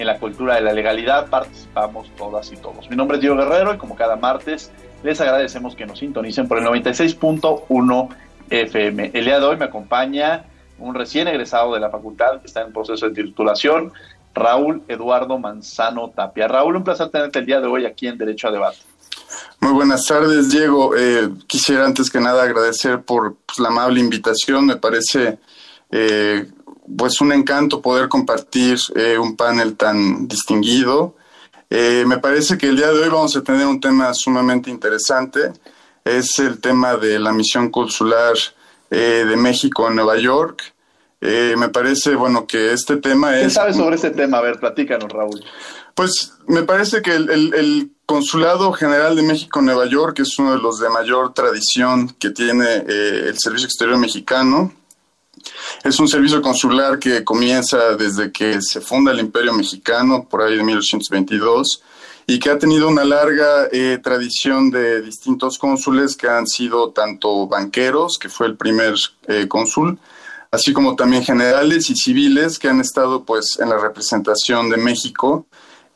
En la cultura de la legalidad participamos todas y todos. Mi nombre es Diego Guerrero y como cada martes les agradecemos que nos sintonicen por el 96.1 FM. El día de hoy me acompaña un recién egresado de la facultad que está en proceso de titulación, Raúl Eduardo Manzano Tapia. Raúl, un placer tenerte el día de hoy aquí en Derecho a Debate. Muy buenas tardes, Diego. Eh, quisiera antes que nada agradecer por pues, la amable invitación. Me parece eh, pues un encanto poder compartir eh, un panel tan distinguido. Eh, me parece que el día de hoy vamos a tener un tema sumamente interesante. Es el tema de la misión consular de México en Nueva York. me parece, bueno, que este tema es... ¿Qué sabes sobre este tema? A ver, platícanos, Raúl. Pues me parece que el, el, Consulado General de México en Nueva York es uno de los de mayor tradición que tiene el Servicio Exterior Mexicano. Es un servicio consular que comienza desde que se funda el Imperio Mexicano, por ahí de 1822, y que ha tenido una larga eh, tradición de distintos cónsules que han sido tanto banqueros, que fue el primer eh, cónsul, así como también generales y civiles que han estado pues en la representación de México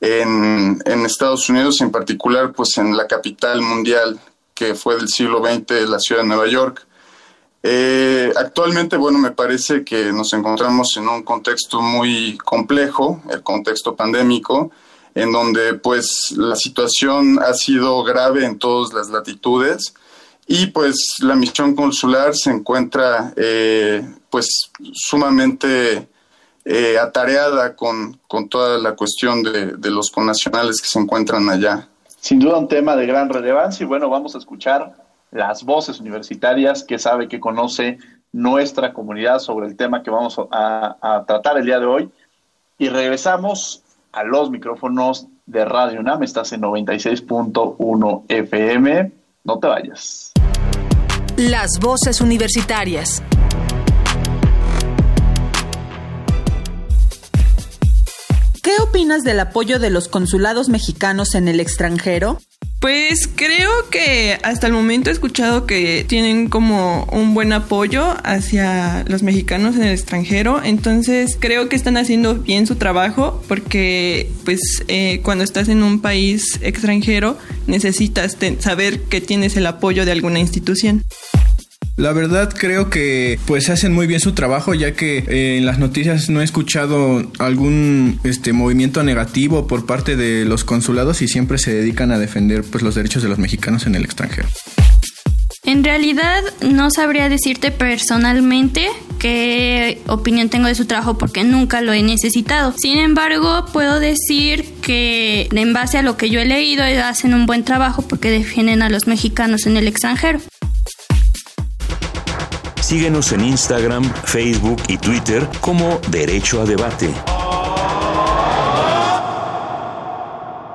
en, en Estados Unidos, en particular pues en la capital mundial que fue del siglo XX, la ciudad de Nueva York. Eh, actualmente, bueno, me parece que nos encontramos en un contexto muy complejo, el contexto pandémico, en donde pues la situación ha sido grave en todas las latitudes y pues la misión consular se encuentra eh, pues sumamente eh, atareada con, con, toda la cuestión de, de los connacionales que se encuentran allá. Sin duda un tema de gran relevancia y bueno, vamos a escuchar las voces universitarias que sabe, que conoce nuestra comunidad sobre el tema que vamos a, tratar el día de hoy. Y regresamos a los micrófonos de Radio UNAM. Estás en 96.1 FM. No te vayas. Las voces universitarias. ¿Qué opinas del apoyo de los consulados mexicanos en el extranjero? Pues creo que hasta el momento he escuchado que tienen como un buen apoyo hacia los mexicanos en el extranjero, entonces creo que están haciendo bien su trabajo porque pues eh, cuando estás en un país extranjero necesitas saber que tienes el apoyo de alguna institución. La verdad creo que pues hacen muy bien su trabajo ya que eh, en las noticias no he escuchado algún este movimiento negativo por parte de los consulados y siempre se dedican a defender pues los derechos de los mexicanos en el extranjero. En realidad no sabría decirte personalmente qué opinión tengo de su trabajo porque nunca lo he necesitado. Sin embargo, puedo decir que en base a lo que yo he leído hacen un buen trabajo porque defienden a los mexicanos en el extranjero. Síguenos en Instagram, Facebook y Twitter como Derecho a Debate.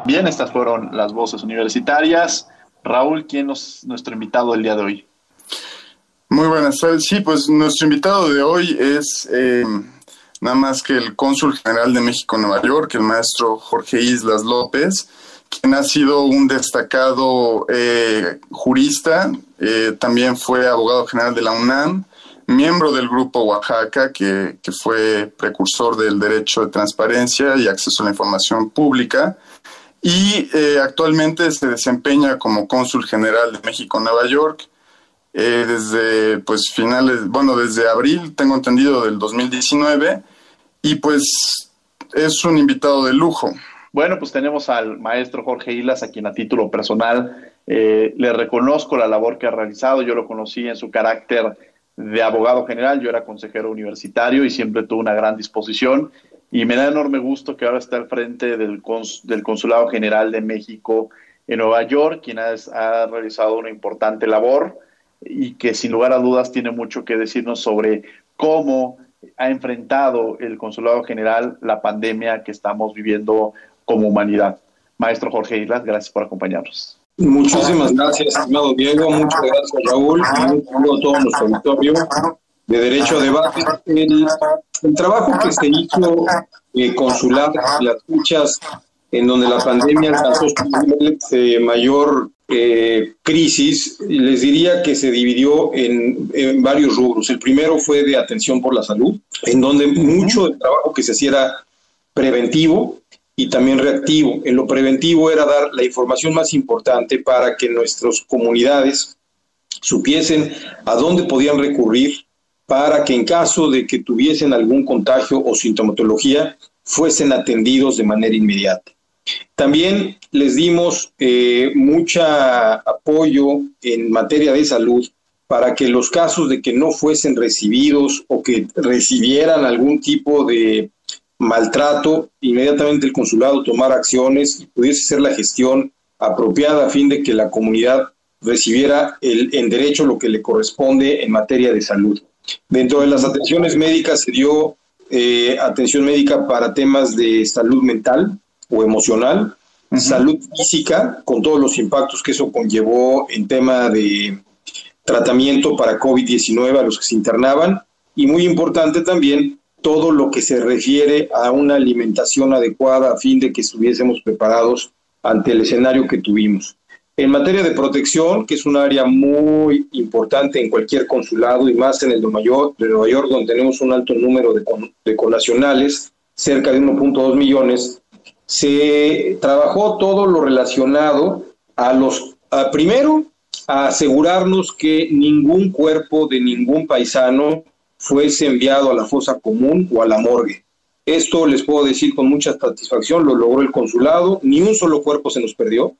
Bien, estas fueron las voces universitarias. Raúl, ¿quién es nuestro invitado del día de hoy? Muy buenas tardes. Sí, pues nuestro invitado de hoy es eh, nada más que el cónsul general de México en Nueva York, el maestro Jorge Islas López, quien ha sido un destacado eh, jurista, eh, también fue abogado general de la UNAM, miembro del Grupo Oaxaca, que, fue precursor del derecho de transparencia y acceso a la información pública, y eh, actualmente se desempeña como cónsul general de México en Nueva York. Desde pues finales, bueno, desde abril, tengo entendido, del 2019, y pues es un invitado de lujo. Bueno, pues tenemos al maestro Jorge Islas, a quien a título personal eh, le reconozco la labor que ha realizado. Yo lo conocí en su carácter de abogado general, yo era consejero universitario y siempre tuvo una gran disposición. Y me da enorme gusto que ahora esté al frente del, del Consulado General de México en Nueva York, quien ha, ha realizado una importante labor y que sin lugar a dudas tiene mucho que decirnos sobre cómo ha enfrentado el Consulado General la pandemia que estamos viviendo como humanidad. Maestro Jorge Islas, gracias por acompañarnos. Muchísimas gracias, estimado Diego. Muchas gracias, Raúl. Saludo a todos nuestro auditorio de Derecho a Debate. El, trabajo que se hizo eh, consular, las luchas en donde la pandemia alcanzó su de mayor eh, crisis, les diría que se dividió en, en, varios rubros. El primero fue de atención por la salud, en donde mucho del trabajo que se hacía era preventivo, y también reactivo. En lo preventivo era dar la información más importante para que nuestras comunidades supiesen a dónde podían recurrir para que en caso de que tuviesen algún contagio o sintomatología fuesen atendidos de manera inmediata. También les dimos eh, mucho apoyo en materia de salud para que los casos de que no fuesen recibidos o que recibieran algún tipo de maltrato, inmediatamente el consulado tomara acciones y pudiese ser la gestión apropiada a fin de que la comunidad recibiera el, en derecho lo que le corresponde en materia de salud. Dentro de las atenciones médicas se dio eh, atención médica para temas de salud mental o emocional, salud física, con todos los impactos que eso conllevó en tema de tratamiento para COVID-19 a los que se internaban, y muy importante también todo lo que se refiere a una alimentación adecuada a fin de que estuviésemos preparados ante el escenario que tuvimos. En materia de protección, que es un área muy importante en cualquier consulado y más en el de Nueva York, de Nueva York donde tenemos un alto número de, de conacionales, cerca de 1.2 millones, se trabajó todo lo relacionado a los, primero, a asegurarnos que ningún cuerpo de ningún paisano fuese enviado a la fosa común o a la morgue. Esto les puedo decir con mucha satisfacción, lo logró el consulado, ni un solo cuerpo se nos perdió.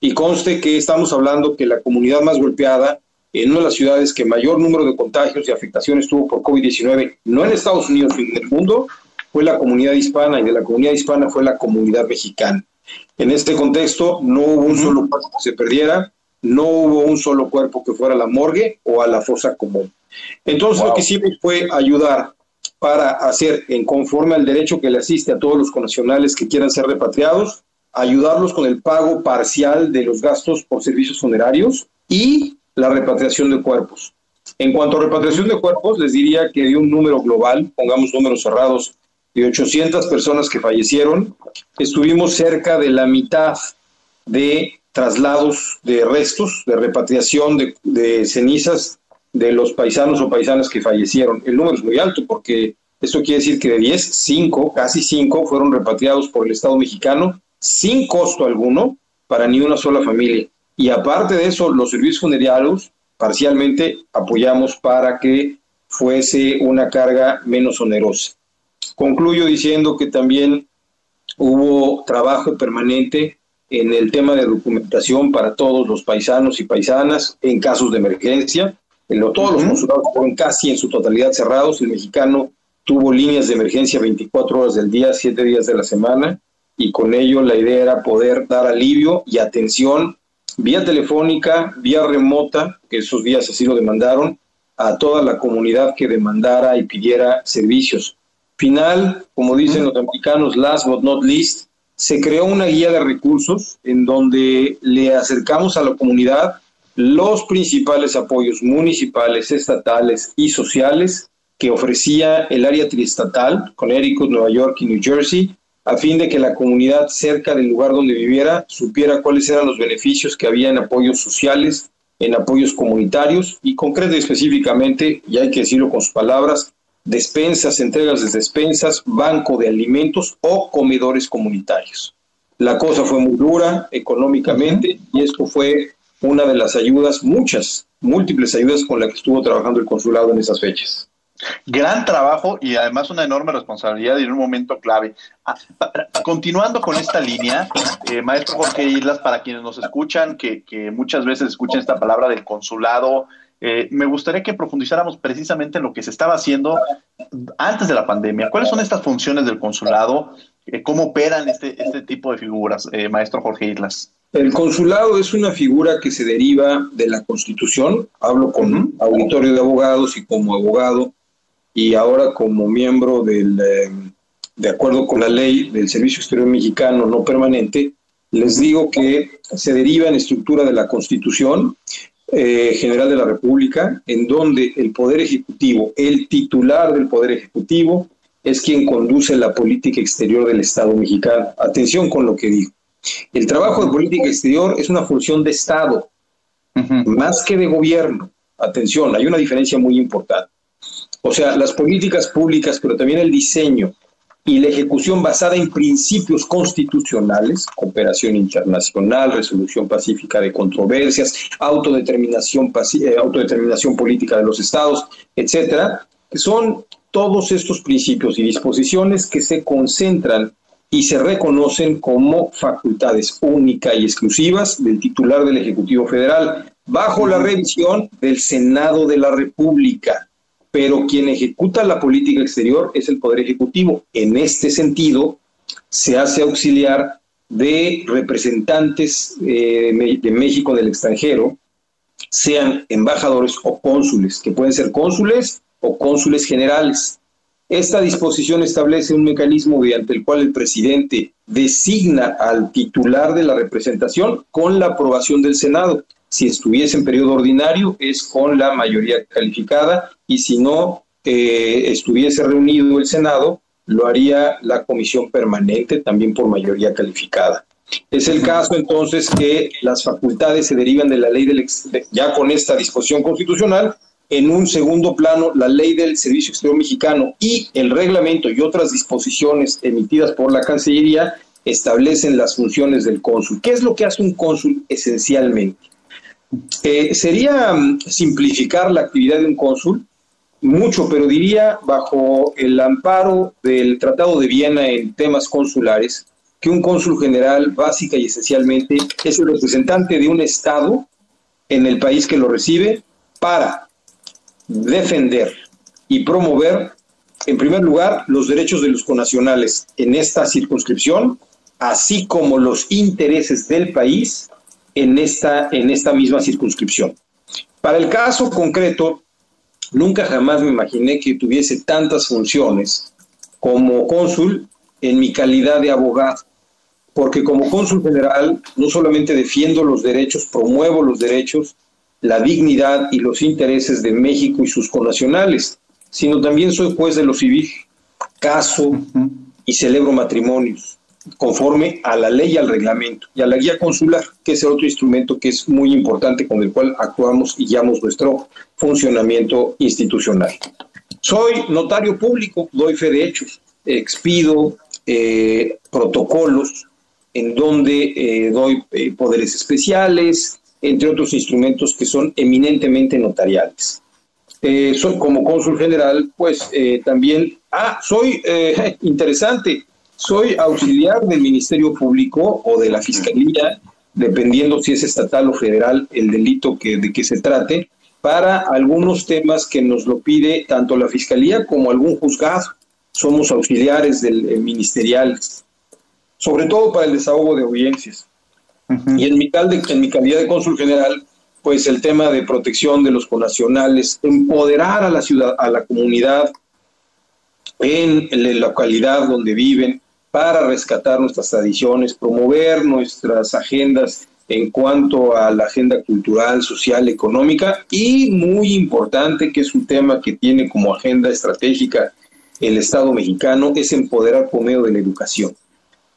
Y conste que estamos hablando que la comunidad más golpeada en una de las ciudades que mayor número de contagios y afectaciones tuvo por COVID-19, no en Estados Unidos, sino en el mundo, fue la comunidad hispana y de la comunidad hispana fue la comunidad mexicana. En este contexto no hubo un solo cuerpo que se perdiera, no hubo un solo cuerpo que fuera a la morgue o a la fosa común. Entonces lo que hicimos fue ayudar para hacer en conforme al derecho que le asiste a todos los connacionales que quieran ser repatriados, ayudarlos con el pago parcial de los gastos por servicios funerarios y la repatriación de cuerpos. En cuanto a repatriación de cuerpos, les diría que de un número global, pongamos números cerrados, de 800 personas que fallecieron, estuvimos cerca de la mitad de traslados de restos, de repatriación de, de cenizas de los paisanos o paisanas que fallecieron. El número es muy alto porque esto quiere decir que de 10, 5, casi 5 fueron repatriados por el Estado mexicano sin costo alguno para ni una sola familia. Y aparte de eso, los servicios funerarios parcialmente apoyamos para que fuese una carga menos onerosa. Concluyo diciendo que también hubo trabajo permanente en el tema de documentación para todos los paisanos y paisanas en casos de emergencia todos los consulados fueron casi en su totalidad cerrados. El mexicano tuvo líneas de emergencia 24 horas del día, 7 días de la semana, y con ello la idea era poder dar alivio y atención vía telefónica, vía remota, que esos días así lo demandaron, a toda la comunidad que demandara y pidiera servicios. Final, como dicen los americanos, last but not least, se creó una guía de recursos en donde le acercamos a la comunidad los principales apoyos municipales, estatales y sociales que ofrecía el área triestatal, Connecticut, Nueva York y New Jersey, a fin de que la comunidad cerca del lugar donde viviera supiera cuáles eran los beneficios que había en apoyos sociales, en apoyos comunitarios y concreto y específicamente, y hay que decirlo con sus palabras, despensas, entregas de despensas, banco de alimentos o comedores comunitarios. La cosa fue muy dura económicamente y esto fue una de las ayudas, muchas, múltiples ayudas con las que estuvo trabajando el consulado en esas fechas. Gran trabajo y además una enorme responsabilidad y en un momento clave. Ah, continuando con esta línea, eh, maestro Jorge Islas, para quienes nos escuchan, que, muchas veces escuchan esta palabra del consulado, eh, me gustaría que profundizáramos precisamente en lo que se estaba haciendo antes de la pandemia. ¿Cuáles son estas funciones del consulado? Eh, ¿Cómo operan este, este tipo de figuras, maestro Jorge Islas? El consulado es una figura que se deriva de la Constitución. Hablo con auditorio de abogados y como abogado y ahora como miembro del, eh, de acuerdo con la ley del Servicio Exterior Mexicano no permanente, les digo que se deriva en estructura de la Constitución eh, General de la República, en donde el Poder Ejecutivo, el titular del Poder Ejecutivo, es quien conduce la política exterior del Estado mexicano. Atención con lo que digo. El trabajo de política exterior es una función de Estado, más que de gobierno. Atención, hay una diferencia muy importante. O sea, las políticas públicas, pero también el diseño y la ejecución basada en principios constitucionales, cooperación internacional, resolución pacífica de controversias, autodeterminación, eh, autodeterminación política de los estados, etcétera, que son todos estos principios y disposiciones que se concentran y se reconocen como facultades únicas y exclusivas del titular del Ejecutivo Federal, bajo la revisión del Senado de la República pero quien ejecuta la política exterior es el Poder Ejecutivo. En este sentido, se hace auxiliar de representantes eh, de México del extranjero, sean embajadores o cónsules, que pueden ser cónsules o cónsules generales. Esta disposición establece un mecanismo mediante el cual el presidente designa al titular de la representación con la aprobación del Senado. Si estuviese en periodo ordinario es con la mayoría calificada y si no eh, estuviese reunido el Senado, lo haría la comisión permanente también por mayoría calificada. Es el caso entonces que las facultades se derivan de la ley del ya con esta disposición constitucional, en un segundo plano la ley del Servicio Exterior Mexicano y el reglamento y otras disposiciones emitidas por la Cancillería establecen las funciones del cónsul. ¿Qué es lo que hace un cónsul esencialmente? Eh, sería mm, simplificar la actividad de un cónsul mucho, pero diría bajo el amparo del Tratado de Viena en temas consulares, que un cónsul general básica y esencialmente es el representante de un Estado en el país que lo recibe para defender y promover, en primer lugar, los derechos de los conacionales en esta circunscripción, así como los intereses del país en esta, en esta misma circunscripción. Para el caso concreto, nunca jamás me imaginé que tuviese tantas funciones como cónsul en mi calidad de abogado, porque como cónsul general no solamente defiendo los derechos, promuevo los derechos, la dignidad y los intereses de México y sus connacionales, sino también soy juez de lo civil, caso y celebro matrimonios conforme a la ley y al reglamento y a la guía consular, que es el otro instrumento que es muy importante con el cual actuamos y guiamos nuestro funcionamiento institucional. Soy notario público, doy fe de hechos, expido eh, protocolos en donde eh, doy eh, poderes especiales, entre otros instrumentos que son eminentemente notariales. soy como cónsul general, pues también, ah, soy interesante, soy auxiliar del Ministerio Público o de la Fiscalía, dependiendo si es estatal o federal el delito que, de que se trate, para algunos temas que nos lo pide tanto la Fiscalía como algún juzgado. Somos auxiliares del eh, ministerial, sobre todo para el desahogo de audiencias. Y en mi, en mi calidad de cónsul general, pues el tema de protección de los conacionales, empoderar a la ciudad, a la comunidad en la localidad donde viven, para rescatar nuestras tradiciones, promover nuestras agendas en cuanto a la agenda cultural, social, económica y muy importante, que es un tema que tiene como agenda estratégica el Estado mexicano, es empoderar por medio de la educación.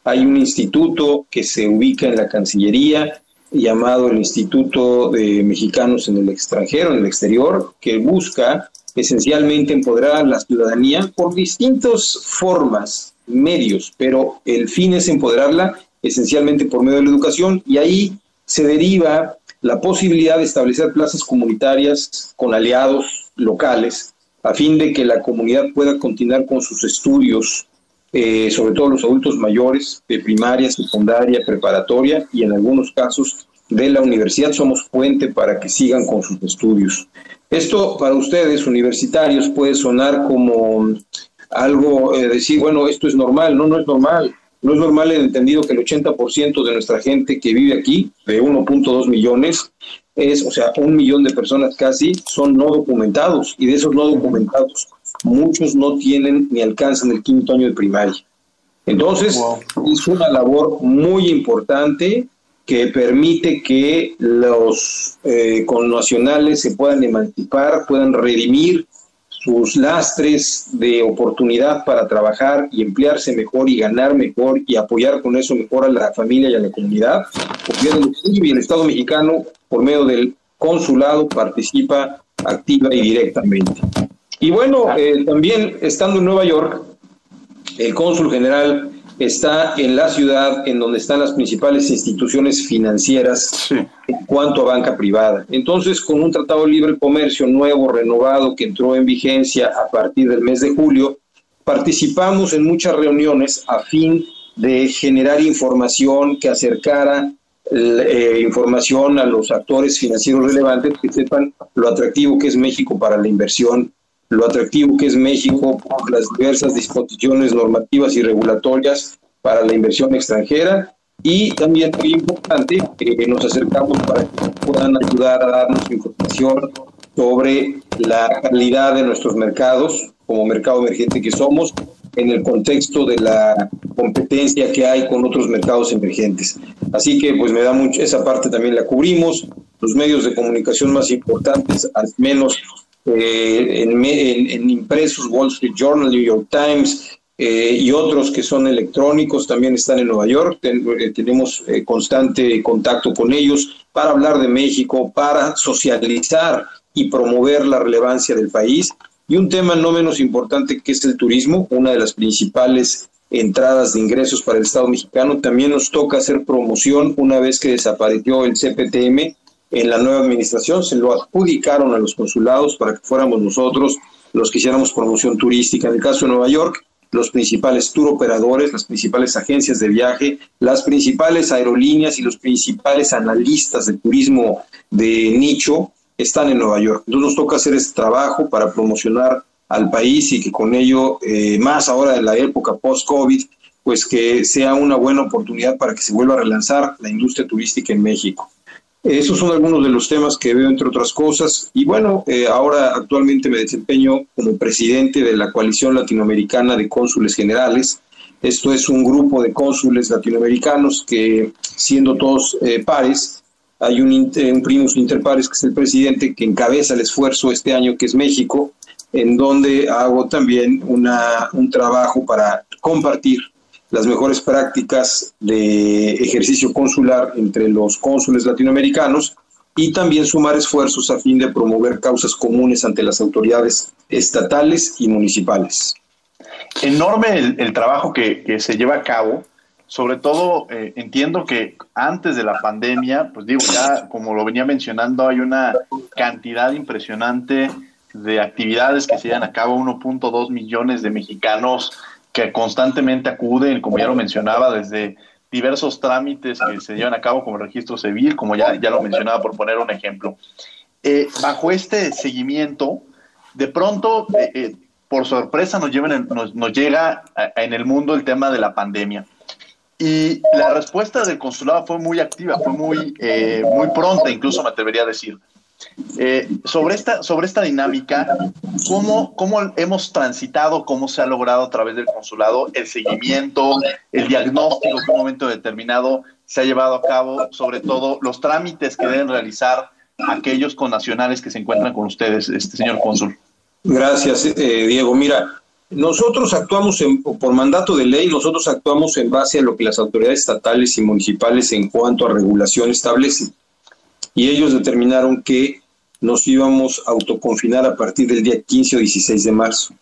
Hay un instituto que se ubica en la Cancillería llamado el Instituto de Mexicanos en el extranjero, en el exterior, que busca esencialmente empoderar a la ciudadanía por distintas formas medios, pero el fin es empoderarla esencialmente por medio de la educación y ahí se deriva la posibilidad de establecer plazas comunitarias con aliados locales a fin de que la comunidad pueda continuar con sus estudios, eh, sobre todo los adultos mayores, de primaria, secundaria, preparatoria y en algunos casos de la universidad. Somos puente para que sigan con sus estudios. Esto para ustedes, universitarios, puede sonar como algo, eh, decir, bueno, esto es normal. No, no es normal. No es normal el entendido que el 80% de nuestra gente que vive aquí, de 1.2 millones, es, o sea, un millón de personas casi, son no documentados. Y de esos no documentados, muchos no tienen ni alcanzan el quinto año de primaria. Entonces, es una labor muy importante que permite que los eh, connacionales se puedan emancipar, puedan redimir sus lastres de oportunidad para trabajar y emplearse mejor y ganar mejor y apoyar con eso mejor a la familia y a la comunidad. Y el Estado mexicano, por medio del consulado, participa activa y directamente. Y bueno, eh, también estando en Nueva York, el cónsul general está en la ciudad en donde están las principales instituciones financieras en cuanto a banca privada. Entonces, con un tratado de libre comercio nuevo, renovado, que entró en vigencia a partir del mes de julio, participamos en muchas reuniones a fin de generar información que acercara eh, información a los actores financieros relevantes que sepan lo atractivo que es México para la inversión lo atractivo que es México por las diversas disposiciones normativas y regulatorias para la inversión extranjera y también muy importante que nos acercamos para que puedan ayudar a darnos información sobre la calidad de nuestros mercados como mercado emergente que somos en el contexto de la competencia que hay con otros mercados emergentes. Así que pues me da mucho, esa parte también la cubrimos, los medios de comunicación más importantes, al menos eh, en, impresos, Wall Street Journal, New York Times eh, y otros que son electrónicos también están en Nueva York. Eh, tenemos constante contacto con ellos para hablar de México, para socializar y promover la relevancia del país. Y un tema no menos importante que es el turismo, una de las principales entradas de ingresos para el Estado mexicano. También nos toca hacer promoción una vez que desapareció el CPTM en la nueva administración, se lo adjudicaron a los consulados para que fuéramos nosotros los que hiciéramos promoción turística. En el caso de Nueva York, los principales tour operadores, las principales agencias de viaje, las principales aerolíneas y los principales analistas de turismo de nicho están en Nueva York. Entonces nos toca hacer este trabajo para promocionar al país y que con ello, eh, más ahora en la época post-COVID, pues que sea una buena oportunidad para que se vuelva a relanzar la industria turística en México. Esos son algunos de los temas que veo, entre otras cosas. Y bueno, eh, ahora actualmente me desempeño como presidente de la Coalición Latinoamericana de Cónsules Generales. Esto es un grupo de cónsules latinoamericanos que, siendo todos eh, pares, hay un, un primus inter pares, que es el presidente, que encabeza el esfuerzo este año, que es México, en donde hago también una, un trabajo para compartir las mejores prácticas de ejercicio consular entre los cónsules latinoamericanos y también sumar esfuerzos a fin de promover causas comunes ante las autoridades estatales y municipales. Enorme el, trabajo que, se lleva a cabo. Sobre todo, eh, entiendo que antes de la pandemia, pues digo, ya como lo venía mencionando, hay una cantidad impresionante de actividades que se llevan a cabo, 1.2 millones de mexicanos que constantemente acuden, como ya lo mencionaba, desde diversos trámites que se llevan a cabo como el registro civil, como ya, ya lo mencionaba por poner un ejemplo. Eh, bajo este seguimiento, de pronto, eh, eh, por sorpresa, nos, llega en el mundo el tema de la pandemia. Y la respuesta del consulado fue muy activa, fue muy, muy pronta, incluso me atrevería a decir. Eh, sobre, esta, sobre esta dinámica, ¿cómo, ¿cómo hemos transitado, cómo se ha logrado a través del consulado el seguimiento, el diagnóstico en un momento determinado se ha llevado a cabo, sobre todo los trámites que deben realizar aquellos connacionales que se encuentran con ustedes, este señor cónsul? Gracias, eh, Diego. Mira, nosotros actuamos por mandato de ley, nosotros actuamos en base a lo que las autoridades estatales y municipales en cuanto a regulación establecen y ellos determinaron que nos íbamos a autoconfinar a partir del día 15 o 16 de marzo.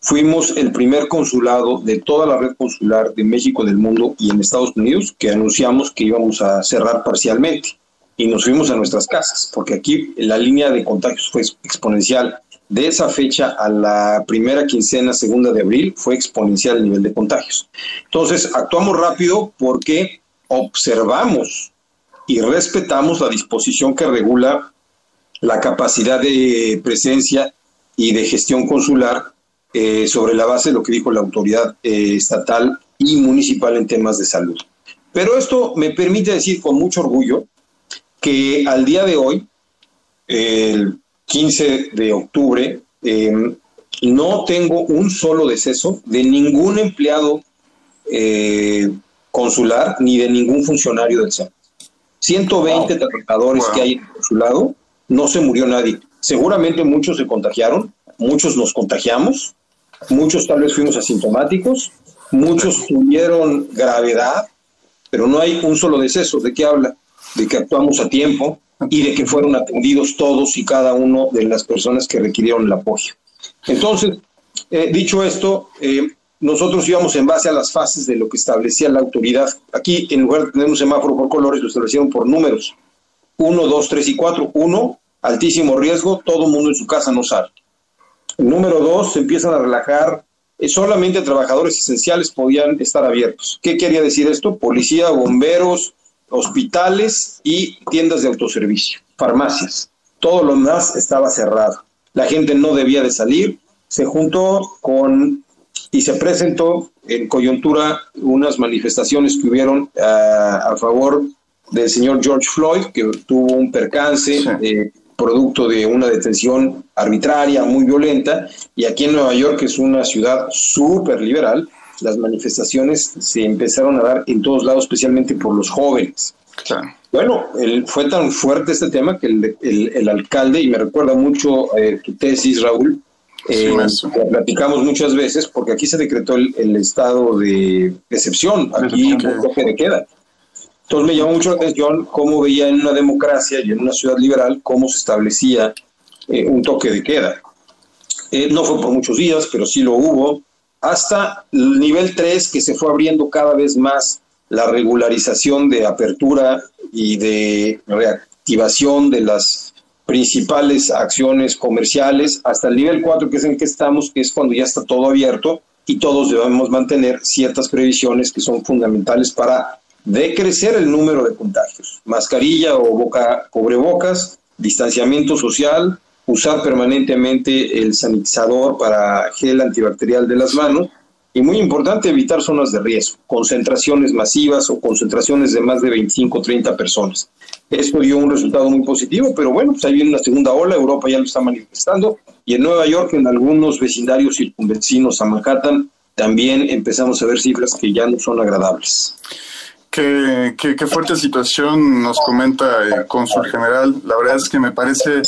Fuimos el primer consulado de toda la red consular de México, del mundo y en Estados Unidos que anunciamos que íbamos a cerrar parcialmente y nos fuimos a nuestras casas, porque aquí la línea de contagios fue exponencial. de esa fecha a la primera quincena, segunda de abril, fue exponencial el nivel de contagios. Entonces, actuamos rápido porque observamos y respetamos la disposición que regula la capacidad de presencia y de gestión consular eh, sobre la base de lo que dijo la autoridad eh, estatal y municipal en temas de salud. Pero esto me permite decir con mucho orgullo que al día de hoy, el 15 de octubre, em, no tengo un solo deceso de ningún empleado eh, consular ni de ningún funcionario del SEM. 120 trabajadores que hay en el consulado, no se murió nadie. Seguramente muchos se contagiaron, muchos nos contagiamos, muchos tal vez fuimos asintomáticos, muchos tuvieron gravedad, pero no hay un solo deceso. ¿De qué habla? De que actuamos a tiempo y de que fueron atendidos todos y cada uno de las personas que requirieron el apoyo. Entonces, eh, dicho esto, eh, nosotros íbamos en base a las fases de lo que establecía la autoridad. Aquí, en lugar de tener un semáforo por colores, lo establecieron por números. Uno, dos, tres y cuatro. Uno, altísimo riesgo, todo el mundo en su casa no sale. Número dos, se empiezan a relajar, eh, solamente trabajadores esenciales podían estar abiertos. ¿Qué quería decir esto? Policía, bomberos, hospitales y tiendas de autoservicio, farmacias. Todo lo demás estaba cerrado. La gente no debía de salir. Se juntó con y se presentó en coyuntura unas manifestaciones que hubieron ah, a favor del señor George Floyd, que tuvo un percance eh, producto de una detención arbitraria, muy violenta, y aquí en Nueva York, que es una ciudad súper liberal, las manifestaciones se empezaron a dar en todos lados, especialmente por los jóvenes. Bueno, fue tan fuerte este tema que el, alcalde, y me recuerda mucho eh, tu tesis, Raúl, eh, platicamos muchas veces porque aquí se decretó el, estado de excepción, aquí toque de queda. Entonces me llamó mucho la atención cómo veía en una democracia y en una ciudad liberal cómo se establecía eh, un toque de queda. Eh, no fue por muchos días, pero sí lo hubo, hasta el nivel 3 que se fue abriendo cada vez más la regularización de apertura y de reactivación de las principales acciones comerciales hasta el nivel 4, que es en el que estamos, que es cuando ya está todo abierto y todos debemos mantener ciertas previsiones que son fundamentales para decrecer el número de contagios. Mascarilla o boca, cubrebocas, distanciamiento social, usar permanentemente el sanitizador para gel antibacterial de las manos y muy importante evitar zonas de riesgo, concentraciones masivas o concentraciones de más de 25 o 30 personas. Esto dio un resultado muy positivo, pero bueno, pues ahí viene una segunda ola, Europa ya lo está manifestando, y en Nueva York, en algunos vecindarios circunvecinos a Manhattan, también empezamos a ver cifras que ya no son agradables. Qué, qué, fuerte situación nos comenta el cónsul general. La verdad es que me parece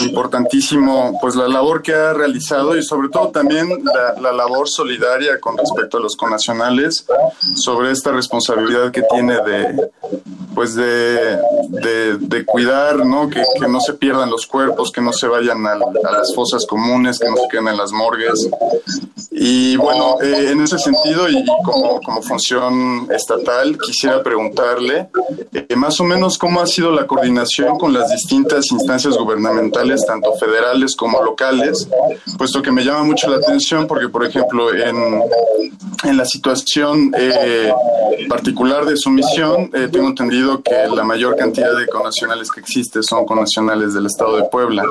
importantísimo pues la labor que ha realizado y sobre todo también la, la labor solidaria con respecto a los conacionales sobre esta responsabilidad que tiene de pues de, de, cuidar, ¿no? Que, que, no se pierdan los cuerpos, que no se vayan a, las fosas comunes, que no se queden en las morgues. Y bueno, eh, en ese sentido y como, como función estatal, quisiera preguntarle eh, más o menos cómo ha sido la coordinación con las distintas instancias gubernamentales, tanto federales como locales, puesto que me llama mucho la atención porque, por ejemplo, en, en la situación eh, particular de su misión, tengo entendido que la mayor cantidad de conacionales que existe son conacionales del estado de Puebla.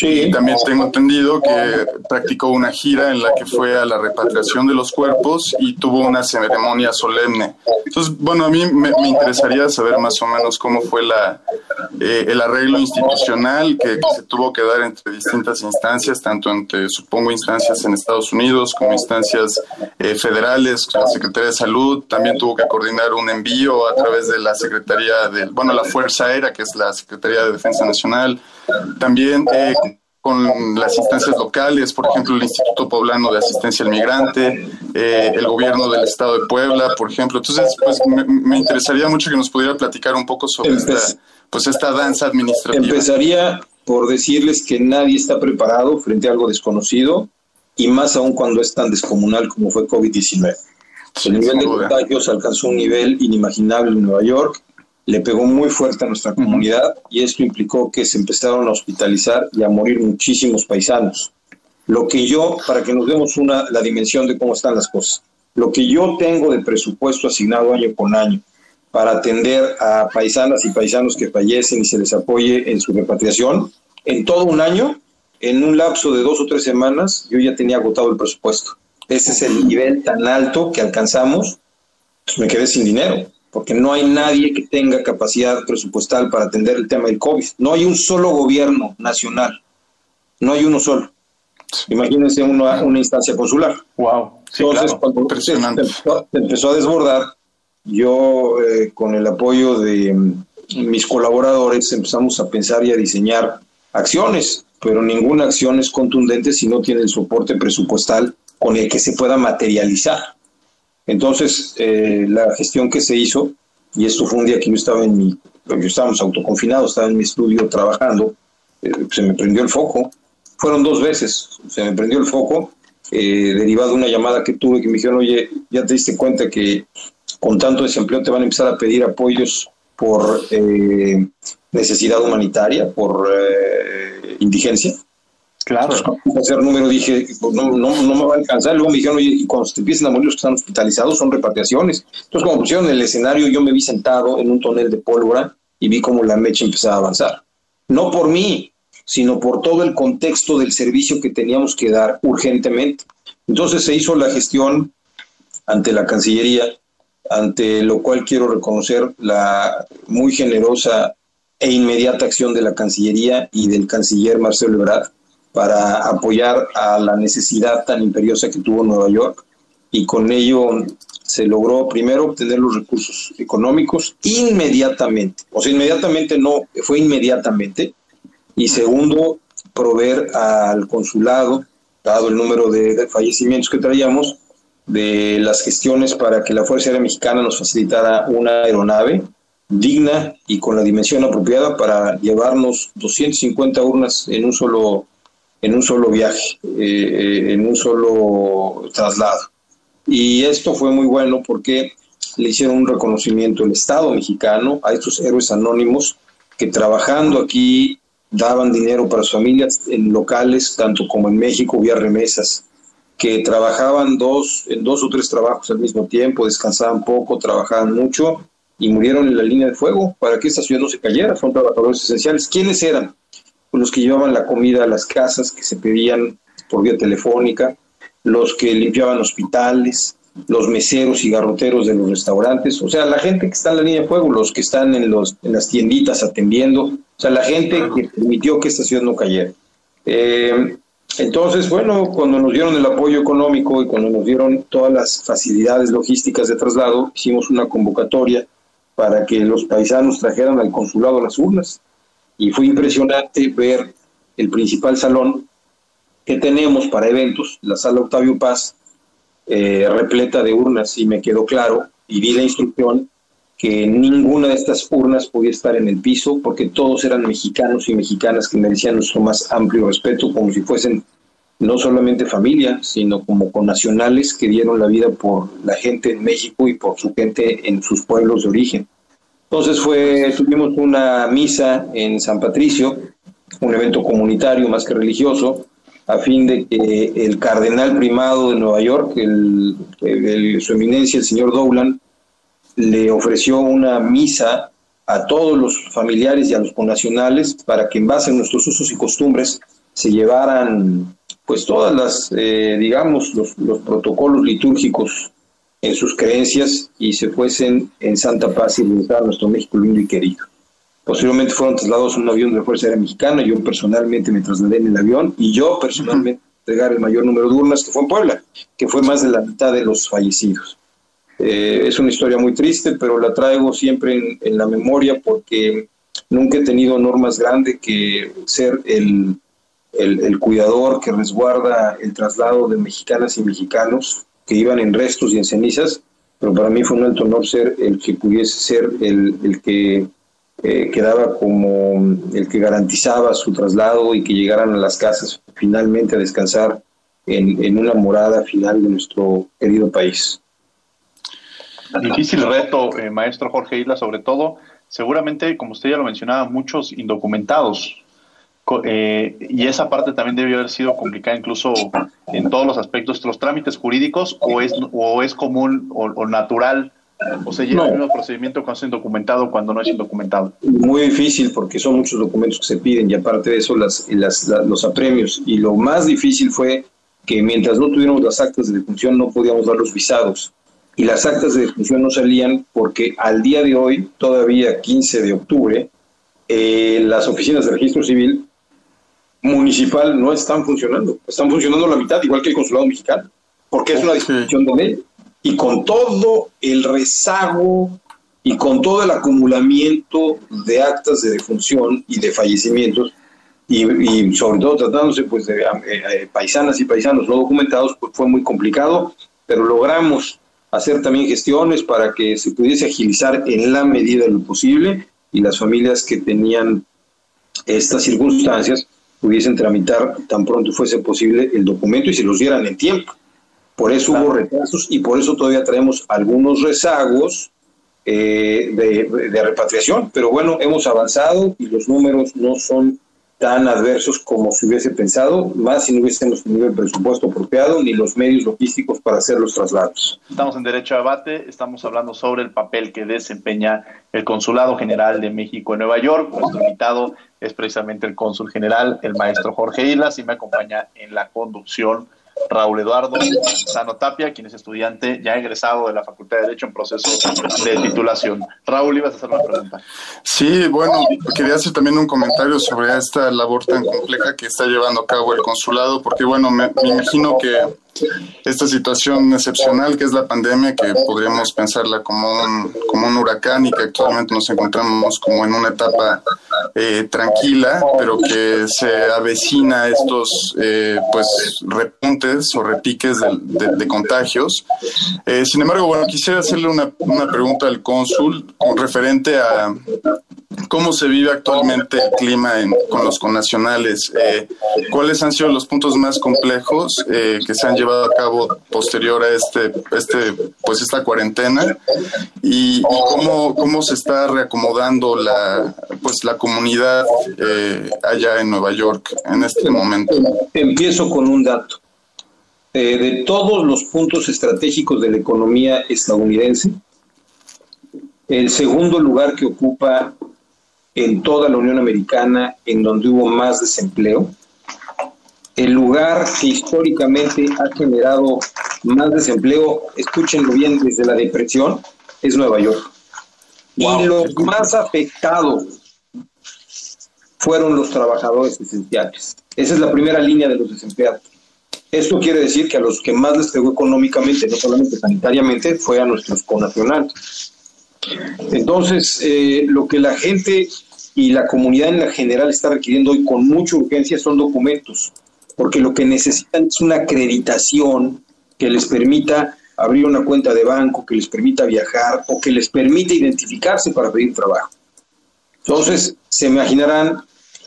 Y también tengo entendido que practicó una gira en la que fue a la repatriación de los cuerpos y tuvo una ceremonia solemne. Entonces, bueno, a mí me, interesaría saber más o menos cómo fue la, eh, el arreglo institucional que, se tuvo que dar entre distintas instancias, tanto entre, supongo, instancias en Estados Unidos como instancias eh, federales, la Secretaría de Salud, también tuvo que coordinar un envío a través de la Secretaría de, bueno, la Fuerza Aérea, que es la Secretaría de Defensa Nacional, también eh, con las instancias locales, por ejemplo, el Instituto Poblano de Asistencia al Migrante, eh, el gobierno del Estado de Puebla, por ejemplo. Entonces, pues me, interesaría mucho que nos pudiera platicar un poco sobre esta, pues, esta danza administrativa. Empezaría por decirles que nadie está preparado frente a algo desconocido y más aún cuando es tan descomunal como fue COVID-19. el nivel de contagios alcanzó un nivel inimaginable en Nueva York le pegó muy fuerte a nuestra comunidad y esto implicó que se empezaron a hospitalizar y a morir muchísimos paisanos. Lo que yo, para que nos demos una, la dimensión de cómo están las cosas, lo que yo tengo de presupuesto asignado año con año para atender a paisanas y paisanos que fallecen y se les apoye en su repatriación, en todo un año, en un lapso de dos o tres semanas, yo ya tenía agotado el presupuesto. Ese es el nivel tan alto que alcanzamos, pues me quedé sin dinero porque no hay nadie que tenga capacidad presupuestal para atender el tema del COVID. No hay un solo gobierno nacional, no hay uno solo. Imagínense una, una instancia consular. Wow. Entonces, cuando se empezó, a desbordar, yo eh, con el apoyo de mm, mis colaboradores empezamos a pensar y a diseñar acciones, pero ninguna acción es contundente si no tiene el soporte presupuestal con el que se pueda materializar. Entonces, eh, la gestión que se hizo, y esto fue un día que yo estaba en mi, yo estábamos autoconfinados, estaba en mi estudio trabajando, eh, se me prendió el foco. Fueron dos veces, se me prendió el foco, eh, derivado de una llamada que tuve que me dijeron, oye, ya te diste cuenta que con tanto desempleo te van a empezar a pedir apoyos por necesidad humanitaria, por indigencia. Claro. hacer número dije, no, no, no, me va a alcanzar. Luego me dijeron, oye, cuando te empiezan a morir los que están hospitalizados son repatriaciones. Entonces, como pusieron el escenario, yo me vi sentado en un tonel de pólvora y vi como la mecha empezaba a avanzar. No por mí, sino por todo el contexto del servicio que teníamos que dar urgentemente. Entonces se hizo la gestión ante la Cancillería, ante lo cual quiero reconocer la muy generosa e inmediata acción de la Cancillería y del canciller Marcelo Ebrard para apoyar a la necesidad tan imperiosa que tuvo Nueva York y con ello se logró primero obtener los recursos económicos inmediatamente, o sea, inmediatamente no, fue inmediatamente, y segundo, proveer al consulado, dado el número de fallecimientos que traíamos, de las gestiones para que la Fuerza Aérea Mexicana nos facilitara una aeronave digna y con la dimensión apropiada para llevarnos 250 urnas en un solo en un solo viaje, eh, en un solo traslado. Y esto fue muy bueno porque le hicieron un reconocimiento el Estado mexicano a estos héroes anónimos que trabajando aquí daban dinero para sus familias en locales, tanto como en México, vía remesas, que trabajaban dos, en dos o tres trabajos al mismo tiempo, descansaban poco, trabajaban mucho y murieron en la línea de fuego para que esta ciudad no se cayera. Son trabajadores esenciales. ¿Quiénes eran? Los que llevaban la comida a las casas que se pedían por vía telefónica, los que limpiaban hospitales, los meseros y garroteros de los restaurantes, o sea, la gente que está en la línea de fuego, los que están en, los, en las tienditas atendiendo, o sea, la gente que permitió que esta ciudad no cayera. Eh, entonces, bueno, cuando nos dieron el apoyo económico y cuando nos dieron todas las facilidades logísticas de traslado, hicimos una convocatoria para que los paisanos trajeran al consulado las urnas y fue impresionante ver el principal salón que tenemos para eventos, la sala Octavio Paz, eh, repleta de urnas y me quedó claro y di la instrucción que ninguna de estas urnas podía estar en el piso porque todos eran mexicanos y mexicanas que merecían nuestro más amplio respeto como si fuesen no solamente familia, sino como connacionales que dieron la vida por la gente en México y por su gente en sus pueblos de origen. Entonces fue, tuvimos una misa en San Patricio, un evento comunitario más que religioso, a fin de que el cardenal primado de Nueva York, el, su eminencia, el señor Dowland, le ofreció una misa a todos los familiares y a los connacionales para que en base a nuestros usos y costumbres se llevaran pues todas las, eh, digamos, los protocolos litúrgicos en sus creencias y se fuesen en santa paz y regresar a nuestro México lindo y querido. Posteriormente fueron trasladados en un avión de la Fuerza Aérea Mexicana, yo personalmente me trasladé en el avión y yo personalmente entregar el mayor número de urnas que fue en Puebla, que fue más de la mitad de los fallecidos. Eh, es una historia muy triste, pero la traigo siempre en, la memoria porque nunca he tenido honor más grande que ser el, el, el, cuidador que resguarda el traslado de mexicanas y mexicanos que iban en restos y en cenizas, pero para mí fue un alto honor ser el que pudiese ser el, el que eh, quedaba como el que garantizaba su traslado y que llegaran a las casas finalmente a descansar en, en una morada final de nuestro querido país. Difícil reto, eh, maestro Jorge Isla, sobre todo seguramente, como usted ya lo mencionaba, muchos indocumentados. Eh, y esa parte también debe haber sido complicada incluso en todos los aspectos, los trámites jurídicos, o es, o es común o, natural, o se lleva el mismo procedimiento cuando es indocumentado cuando no es indocumentado. Muy difícil porque son muchos documentos que se piden y aparte de eso las, los apremios. Y lo más difícil fue que mientras no tuviéramos las actas de defunción no podíamos dar los visados y las actas de defunción no salían porque al día de hoy, todavía 15 de octubre, eh, las oficinas de registro civil municipal no están funcionando. Están funcionando la mitad, igual que el consulado mexicano, porque es una disposición de ley. Y con todo el rezago y con todo el acumulamiento de actas de defunción y de fallecimientos, y, sobre todo tratándose pues de eh, eh, paisanas y paisanos no documentados, pues fue muy complicado, pero logramos hacer también gestiones para que se pudiese agilizar en la medida de lo posible y las familias que tenían estas circunstancias pudiesen tramitar tan pronto fuese posible el documento y se los dieran en tiempo. Por eso hubo retrasos y por eso todavía traemos algunos rezagos eh, de, de repatriación, pero bueno, hemos avanzado y los números no son tan adversos como se hubiese pensado, más si no hubiésemos tenido el presupuesto apropiado ni los medios logísticos para hacer los traslados. Estamos en Derecho a Debate, estamos hablando sobre el papel que desempeña el Consulado General de México en Nueva York. Nuestro invitado es precisamente el cónsul general, el maestro Jorge Islas, y me acompaña en la conducción Raúl Eduardo Sano Tapia, quien es estudiante ya egresado de la Facultad de Derecho en proceso de titulación. Raúl, ibas a hacer una pregunta. Sí, bueno, quería hacer también un comentario sobre esta labor tan compleja que está llevando a cabo el consulado, porque bueno, me, me imagino que esta situación excepcional que es la pandemia, que podríamos pensarla como un, como un huracán y que actualmente nos encontramos como en una etapa eh, tranquila, pero que se avecina estos eh, pues repuntes o repiques de, de, contagios. Eh, sin embargo, bueno, quisiera hacerle una, una pregunta al cónsul con referente a cómo se vive actualmente el clima con los connacionales, eh, cuáles han sido los puntos más complejos eh, que se han llevado a cabo posterior a este, este, pues esta cuarentena y, cómo, cómo se está reacomodando la, pues la comunidad eh, allá en Nueva York en este momento. Empiezo con un dato. de todos los puntos estratégicos de la economía estadounidense, el segundo lugar que ocupa en toda la Unión Americana en donde hubo más desempleo. El lugar que históricamente ha generado más desempleo, escúchenlo bien, desde la depresión, es Nueva York. Y los más afectados fueron los trabajadores esenciales. Esa es la primera línea de los desempleados. Esto quiere decir que a los que más les pegó económicamente, no solamente sanitariamente, fue a nuestros conacionales. Entonces, eh, lo que la gente y la comunidad en la general está requiriendo hoy con mucha urgencia son documentos, porque lo que necesitan es una acreditación que les permita abrir una cuenta de banco, que les permita viajar o que les permita identificarse para pedir trabajo. Entonces, se imaginarán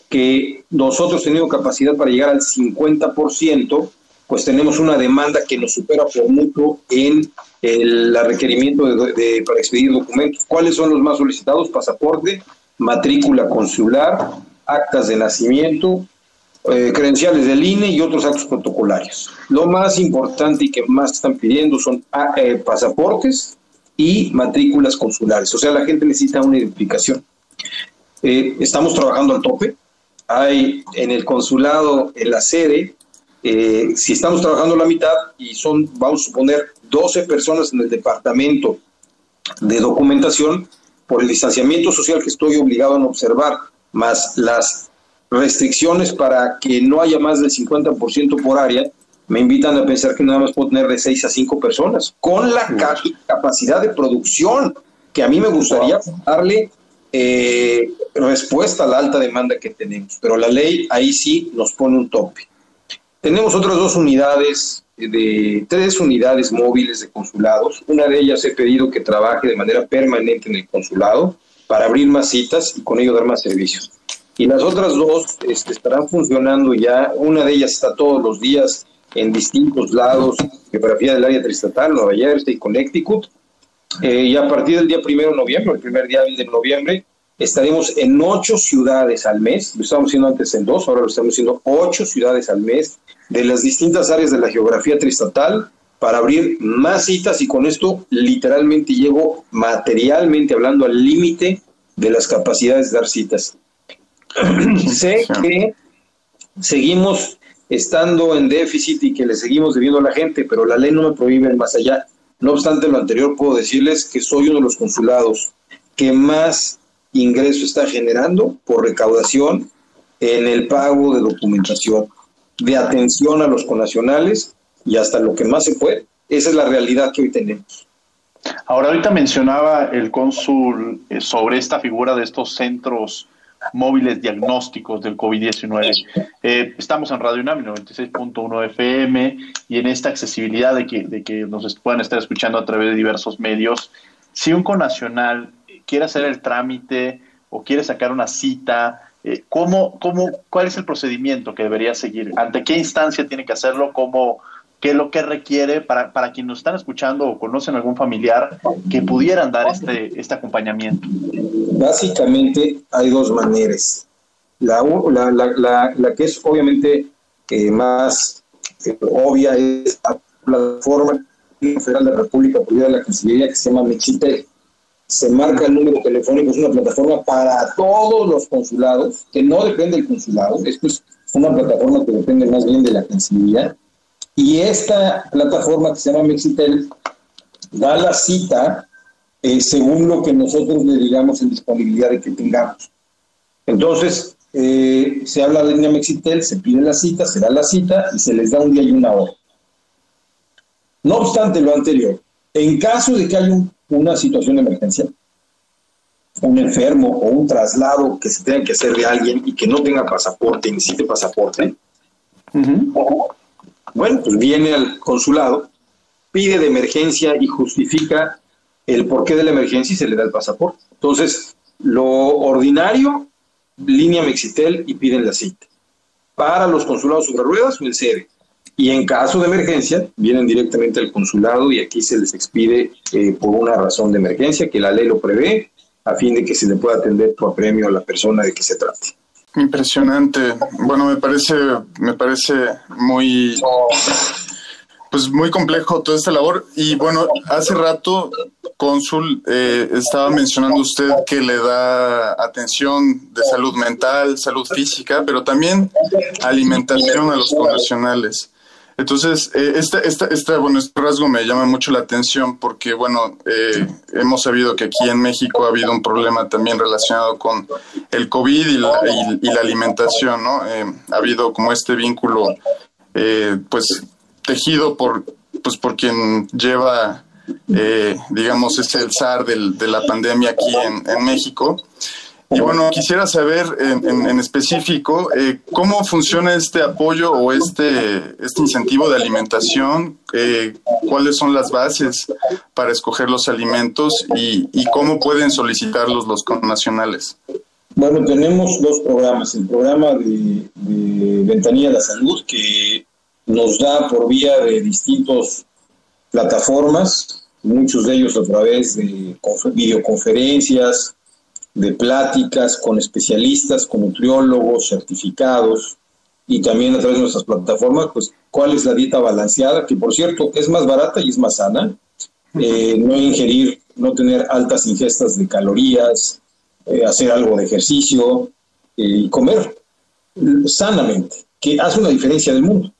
que nosotros teniendo capacidad para llegar al 50%, pues tenemos una demanda que nos supera por mucho en el requerimiento de, para expedir documentos. ¿Cuáles son los más solicitados? Pasaporte, matrícula consular, actas de nacimiento, eh, credenciales del INE y otros actos protocolarios. Lo más importante y que más están pidiendo son ah, eh, pasaportes y matrículas consulares. O sea, la gente necesita una identificación. Eh, estamos trabajando al tope. Hay en el consulado, en la sede, si estamos trabajando la mitad y son, vamos a suponer, 12 personas en el departamento de documentación, por el distanciamiento social que estoy obligado a observar, más las restricciones para que no haya más del 50% por área, me invitan a pensar que nada más puedo tener de 6 a 5 personas, con la capacidad de producción que a mí me gustaría darle eh, respuesta a la alta demanda que tenemos. Pero la ley ahí sí nos pone un tope. Tenemos otras dos unidades de tres unidades móviles de consulados. Una de ellas he pedido que trabaje de manera permanente en el consulado para abrir más citas y con ello dar más servicios. Y las otras dos este, estarán funcionando ya. Una de ellas está todos los días en distintos lados, geografía del área tristatal, Nueva Jersey Connecticut. Eh, y a partir del día primero de noviembre, el primer día de noviembre, estaremos en ocho ciudades al mes, lo estábamos haciendo antes en dos, ahora lo estamos haciendo ocho ciudades al mes de las distintas áreas de la geografía tristatal para abrir más citas y con esto literalmente llego materialmente hablando al límite de las capacidades de dar citas. Sé que seguimos estando en déficit y que le seguimos debiendo a la gente, pero la ley no me prohíbe más allá. No obstante lo anterior, puedo decirles que soy uno de los consulados que más ingreso está generando por recaudación en el pago de documentación, de atención a los conacionales y hasta lo que más se puede. Esa es la realidad que hoy tenemos. Ahora, ahorita mencionaba el cónsul eh, sobre esta figura de estos centros móviles diagnósticos del COVID-19. Eh, estamos en Radio UNAM 96.1 FM y en esta accesibilidad de que, de que nos puedan estar escuchando a través de diversos medios. Si un conacional quiere hacer el trámite o quiere sacar una cita, eh, ¿cómo, cómo, ¿cuál es el procedimiento que debería seguir? ¿Ante qué instancia tiene que hacerlo? ¿Cómo, qué es lo que requiere para, para quienes nos están escuchando o conocen algún familiar que pudieran dar este, este acompañamiento? Básicamente hay dos maneras. La, la, la, que es obviamente eh, más eh, obvia es la plataforma federal de la República por de la Cancillería que se llama Mechite. Se marca el número telefónico, es una plataforma para todos los consulados, que no depende del consulado, esto es una plataforma que depende más bien de la Cancillería y esta plataforma que se llama Mexitel da la cita eh, según lo que nosotros le digamos en disponibilidad de que tengamos. Entonces, eh, se habla de línea Mexitel, se pide la cita, se da la cita y se les da un día y una hora. No obstante lo anterior, en caso de que haya una situación de emergencia, un enfermo o un traslado que se tenga que hacer de alguien y que no tenga pasaporte, y necesite pasaporte, bueno, pues viene al consulado, pide de emergencia y justifica el porqué de la emergencia y se le da el pasaporte. Entonces, lo ordinario, línea Mexitel y piden la cita. Para los consulados sobre ruedas o el sede. Y en caso de emergencia, vienen directamente al consulado y aquí se les expide eh, por una razón de emergencia que la ley lo prevé, a fin de que se le pueda atender tu apremio a la persona de que se trate. Impresionante. Bueno, me parece, me parece muy, pues muy complejo toda esta labor. Y bueno, hace rato, cónsul, eh, estaba mencionando usted que le da atención de salud mental, salud física, pero también alimentación a los profesionales. Entonces, eh, este, este, este, bueno, este rasgo me llama mucho la atención porque, bueno, eh, hemos sabido que aquí en México ha habido un problema también relacionado con el COVID y la, y, la alimentación, ¿no? Eh, ha habido como este vínculo, eh, pues, tejido por, pues, por quien lleva, digamos, es el zar del, de la pandemia aquí en México. Y bueno, quisiera saber en, específico eh, cómo funciona este apoyo o este, este incentivo de alimentación, eh, cuáles son las bases para escoger los alimentos y, y cómo pueden solicitarlos los connacionales. Bueno, tenemos dos programas. El programa de, de Ventanilla de la Salud, que nos da por vía de distintas plataformas, muchos de ellos a través de videoconferencias, de pláticas con especialistas, con nutriólogos certificados y también a través de nuestras plataformas, pues cuál es la dieta balanceada, que por cierto es más barata y es más sana. Eh, no ingerir, no tener altas ingestas de calorías, eh, hacer algo de ejercicio eh, y comer sanamente, que hace una diferencia del mundo.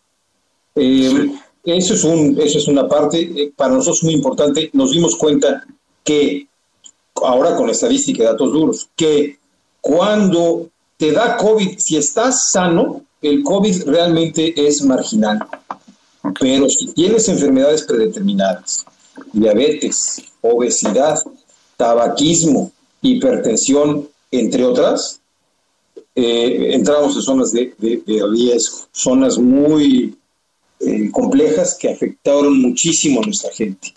Eso, es un, eso es una parte, para nosotros muy importante. Nos dimos cuenta que ahora con estadística y datos duros, que cuando te da COVID, si estás sano, el COVID realmente es marginal. Pero si tienes enfermedades predeterminadas, diabetes, obesidad, tabaquismo, hipertensión, entre otras, eh, entramos en zonas de, riesgo, zonas muy eh, complejas que afectaron muchísimo a nuestra gente.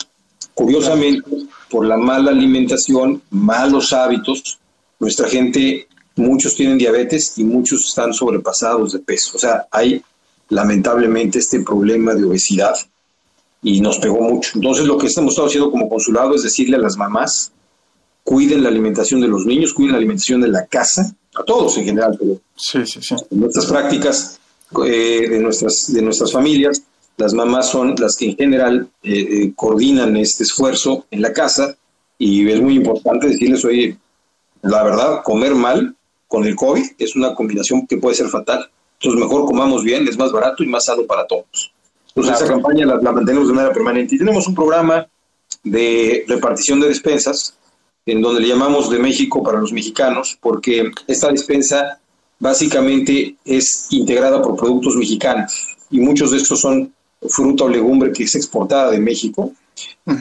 Curiosamente, por la mala alimentación, malos hábitos, nuestra gente, muchos tienen diabetes y muchos están sobrepasados de peso. O sea, hay lamentablemente este problema de obesidad y nos pegó mucho. Entonces, lo que estamos haciendo como consulado es decirle a las mamás cuiden la alimentación de los niños, cuiden la alimentación de la casa, a todos en general, pero sí, sí, sí. nuestras prácticas eh, de, nuestras, de nuestras familias, las mamás son las que en general eh, eh, coordinan este esfuerzo en la casa y es muy importante decirles, oye, la verdad, comer mal con el COVID es una combinación que puede ser fatal. Entonces mejor comamos bien, es más barato y más sano para todos. Entonces esa campaña la, la mantenemos de manera permanente y tenemos un programa de repartición de despensas en donde le llamamos de México para los mexicanos, porque esta despensa básicamente es integrada por productos mexicanos y muchos de estos son fruta o legumbre que es exportada de México,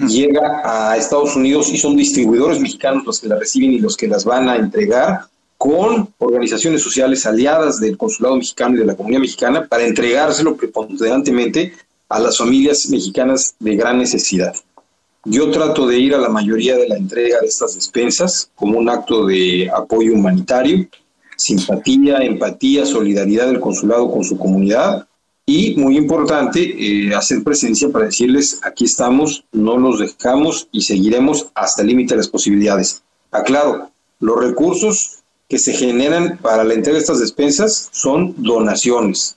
llega a Estados Unidos y son distribuidores mexicanos los que la reciben y los que las van a entregar con organizaciones sociales aliadas del consulado mexicano y de la comunidad mexicana para entregárselo preponderantemente a las familias mexicanas de gran necesidad. Yo trato de ir a la mayoría de la entrega de estas despensas como un acto de apoyo humanitario, simpatía, empatía, solidaridad del consulado con su comunidad y, muy importante, eh, hacer presencia para decirles, aquí estamos, no los dejamos y seguiremos hasta el límite de las posibilidades. Aclaro, los recursos que se generan para la entrega de estas despensas son donaciones.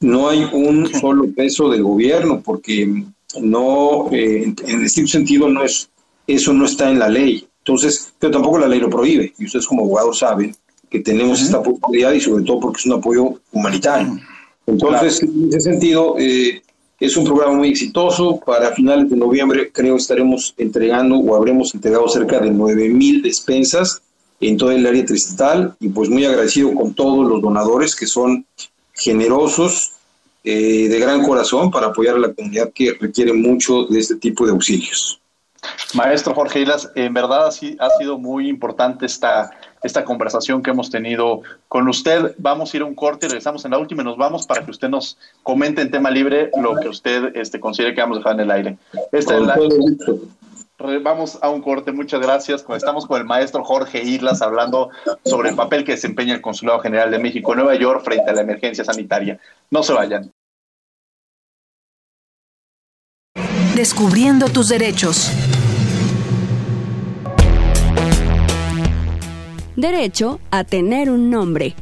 No hay un solo peso del gobierno porque no, eh, en estricto sentido, no es, eso no está en la ley. Entonces, pero tampoco la ley lo prohíbe. Y ustedes como abogados saben que tenemos esta posibilidad y sobre todo porque es un apoyo humanitario. Entonces, en ese sentido, eh, es un programa muy exitoso. Para finales de noviembre creo estaremos entregando o habremos entregado cerca de 9.000 despensas en todo el área tristatal y pues muy agradecido con todos los donadores que son generosos eh, de gran corazón para apoyar a la comunidad que requiere mucho de este tipo de auxilios. Maestro Jorge Islas, en verdad ha sido muy importante esta, esta conversación que hemos tenido con usted. Vamos a ir a un corte, regresamos en la última y nos vamos para que usted nos comente en tema libre lo que usted este, considere que vamos a dejar en el aire. Esta es la, Vamos a un corte, muchas gracias. Estamos con el maestro Jorge Islas hablando sobre el papel que desempeña el Consulado General de México en Nueva York frente a la emergencia sanitaria. No se vayan. Descubriendo tus derechos. Derecho a tener un nombre.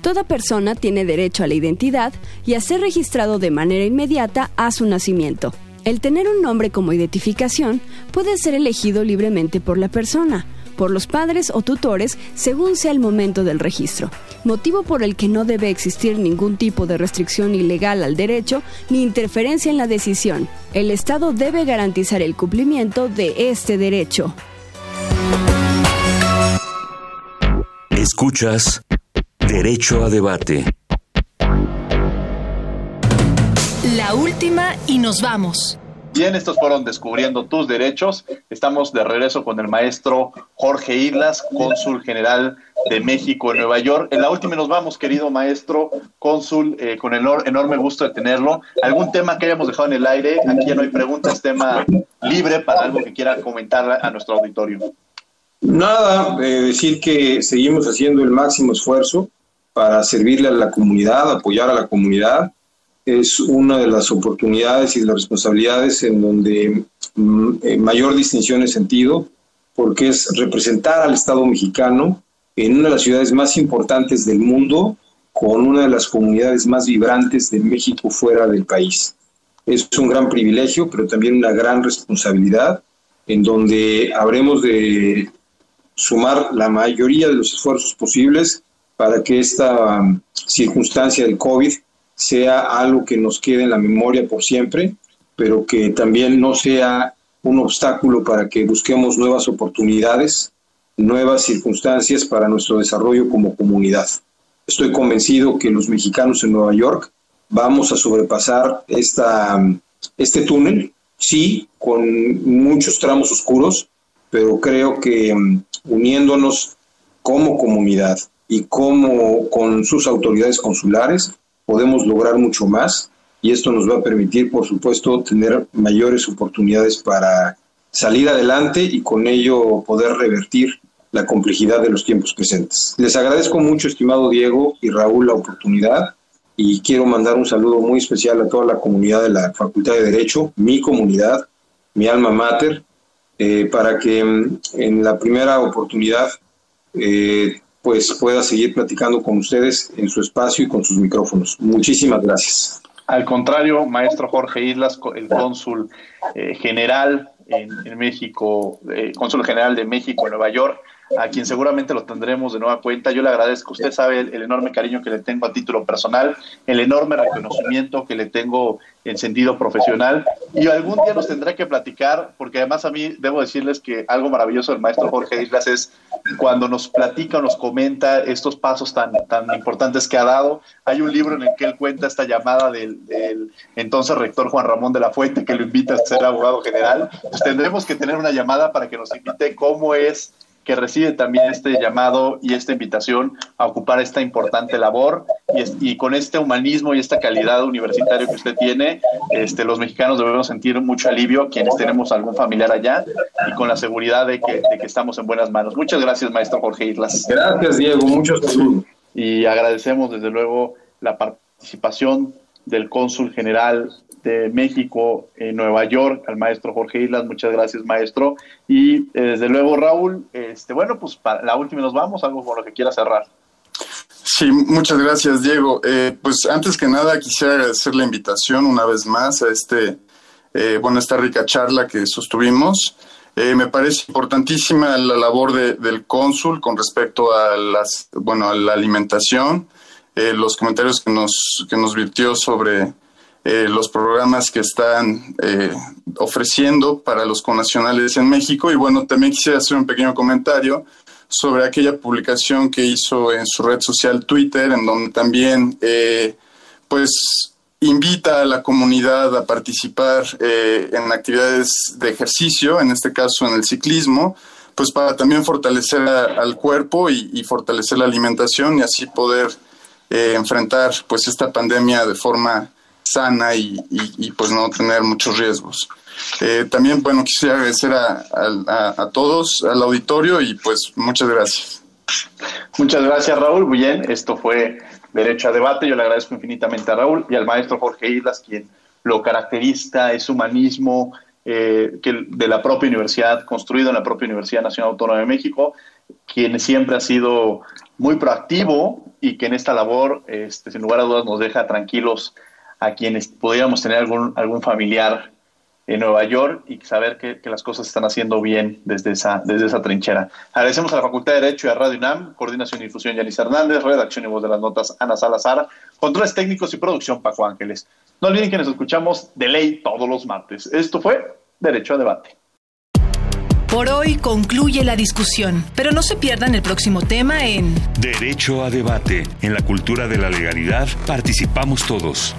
Toda persona tiene derecho a la identidad y a ser registrado de manera inmediata a su nacimiento. El tener un nombre como identificación puede ser elegido libremente por la persona, por los padres o tutores según sea el momento del registro, motivo por el que no debe existir ningún tipo de restricción ilegal al derecho ni interferencia en la decisión. El Estado debe garantizar el cumplimiento de este derecho. Escuchas Derecho a Debate. La última y nos vamos. Bien, estos fueron Descubriendo tus Derechos. Estamos de regreso con el maestro Jorge Islas, cónsul general de México en Nueva York. En la última y nos vamos, querido maestro cónsul, eh, con el enorme gusto de tenerlo. ¿Algún tema que hayamos dejado en el aire? Aquí ya no hay preguntas, tema libre para algo que quiera comentar a nuestro auditorio. Nada, eh, decir que seguimos haciendo el máximo esfuerzo para servirle a la comunidad, apoyar a la comunidad es una de las oportunidades y las responsabilidades en donde mm, mayor distinción es sentido, porque es representar al Estado mexicano en una de las ciudades más importantes del mundo, con una de las comunidades más vibrantes de México fuera del país. Es un gran privilegio, pero también una gran responsabilidad, en donde habremos de sumar la mayoría de los esfuerzos posibles para que esta mm, circunstancia del COVID sea algo que nos quede en la memoria por siempre, pero que también no sea un obstáculo para que busquemos nuevas oportunidades, nuevas circunstancias para nuestro desarrollo como comunidad. Estoy convencido que los mexicanos en Nueva York vamos a sobrepasar esta, este túnel, sí, con muchos tramos oscuros, pero creo que mm, uniéndonos como comunidad y como con sus autoridades consulares, podemos lograr mucho más y esto nos va a permitir, por supuesto, tener mayores oportunidades para salir adelante y con ello poder revertir la complejidad de los tiempos presentes. Les agradezco mucho, estimado Diego y Raúl, la oportunidad y quiero mandar un saludo muy especial a toda la comunidad de la Facultad de Derecho, mi comunidad, mi alma mater, eh, para que mm, en la primera oportunidad eh, pues pueda seguir platicando con ustedes en su espacio y con sus micrófonos. Muchísimas gracias. Al contrario, maestro Jorge Islas, el cónsul eh, general en, México, cónsul general de México en Nueva York, a quien seguramente lo tendremos de nueva cuenta. Yo le agradezco, usted sabe el, enorme cariño que le tengo a título personal, el enorme reconocimiento que le tengo en sentido profesional y algún día nos tendrá que platicar, porque además a mí debo decirles que algo maravilloso del maestro Jorge Islas es cuando nos platica o nos comenta estos pasos tan, tan importantes que ha dado. Hay un libro en el que él cuenta esta llamada del, del entonces rector Juan Ramón de la Fuente que lo invita a ser abogado general. Pues tendremos que tener una llamada para que nos invite cómo es que recibe también este llamado y esta invitación a ocupar esta importante labor y, con este humanismo y esta calidad universitaria que usted tiene, este, los mexicanos debemos sentir mucho alivio quienes tenemos algún familiar allá y con la seguridad de que, de que estamos en buenas manos. Muchas gracias, maestro Jorge Islas. Gracias, Diego. Muchos saludos. Y agradecemos desde luego la participación del cónsul general de México en Nueva York, al maestro Jorge Islas. Muchas gracias, maestro. Y eh, desde luego, Raúl, este, bueno, pues para la última nos vamos, algo con lo que quiera cerrar. Sí, muchas gracias, Diego. Eh, pues antes que nada quisiera agradecer la invitación una vez más a este, eh, bueno, esta rica charla que sostuvimos. me parece importantísima la labor del cónsul con respecto a las, bueno, a la alimentación, los comentarios que nos, que nos virtió sobre eh, los programas que están eh, ofreciendo para los connacionales en México. Y bueno, también quisiera hacer un pequeño comentario sobre aquella publicación que hizo en su red social Twitter, en donde también eh, pues invita a la comunidad a participar en actividades de ejercicio, en este caso en el ciclismo, pues para también fortalecer al cuerpo y, fortalecer la alimentación y así poder enfrentar pues esta pandemia de forma sana y, pues no tener muchos riesgos. Eh, también, bueno, quisiera agradecer a, a, todos, al auditorio y pues muchas gracias. Muchas gracias, Raúl. Muy bien, esto fue Derecho a Debate. Yo le agradezco infinitamente a Raúl y al maestro Jorge Islas, quien lo caracteriza, es humanismo eh, que de la propia universidad, construido en la propia Universidad Nacional Autónoma de México, quien siempre ha sido muy proactivo y que en esta labor, este, sin lugar a dudas, nos deja tranquilos a quienes pudiéramos tener algún, algún familiar en Nueva York y saber que, las cosas están haciendo bien desde esa, desde esa trinchera. Agradecemos a la Facultad de Derecho y a Radio UNAM, Coordinación y Difusión Yanis Hernández, redacción y voz de las notas Ana Salazar, controles técnicos y producción Paco Ángeles. No olviden que nos escuchamos de ley todos los martes. Esto fue Derecho a Debate. Por hoy concluye la discusión, pero no se pierdan el próximo tema en Derecho a Debate. En la cultura de la legalidad participamos todos.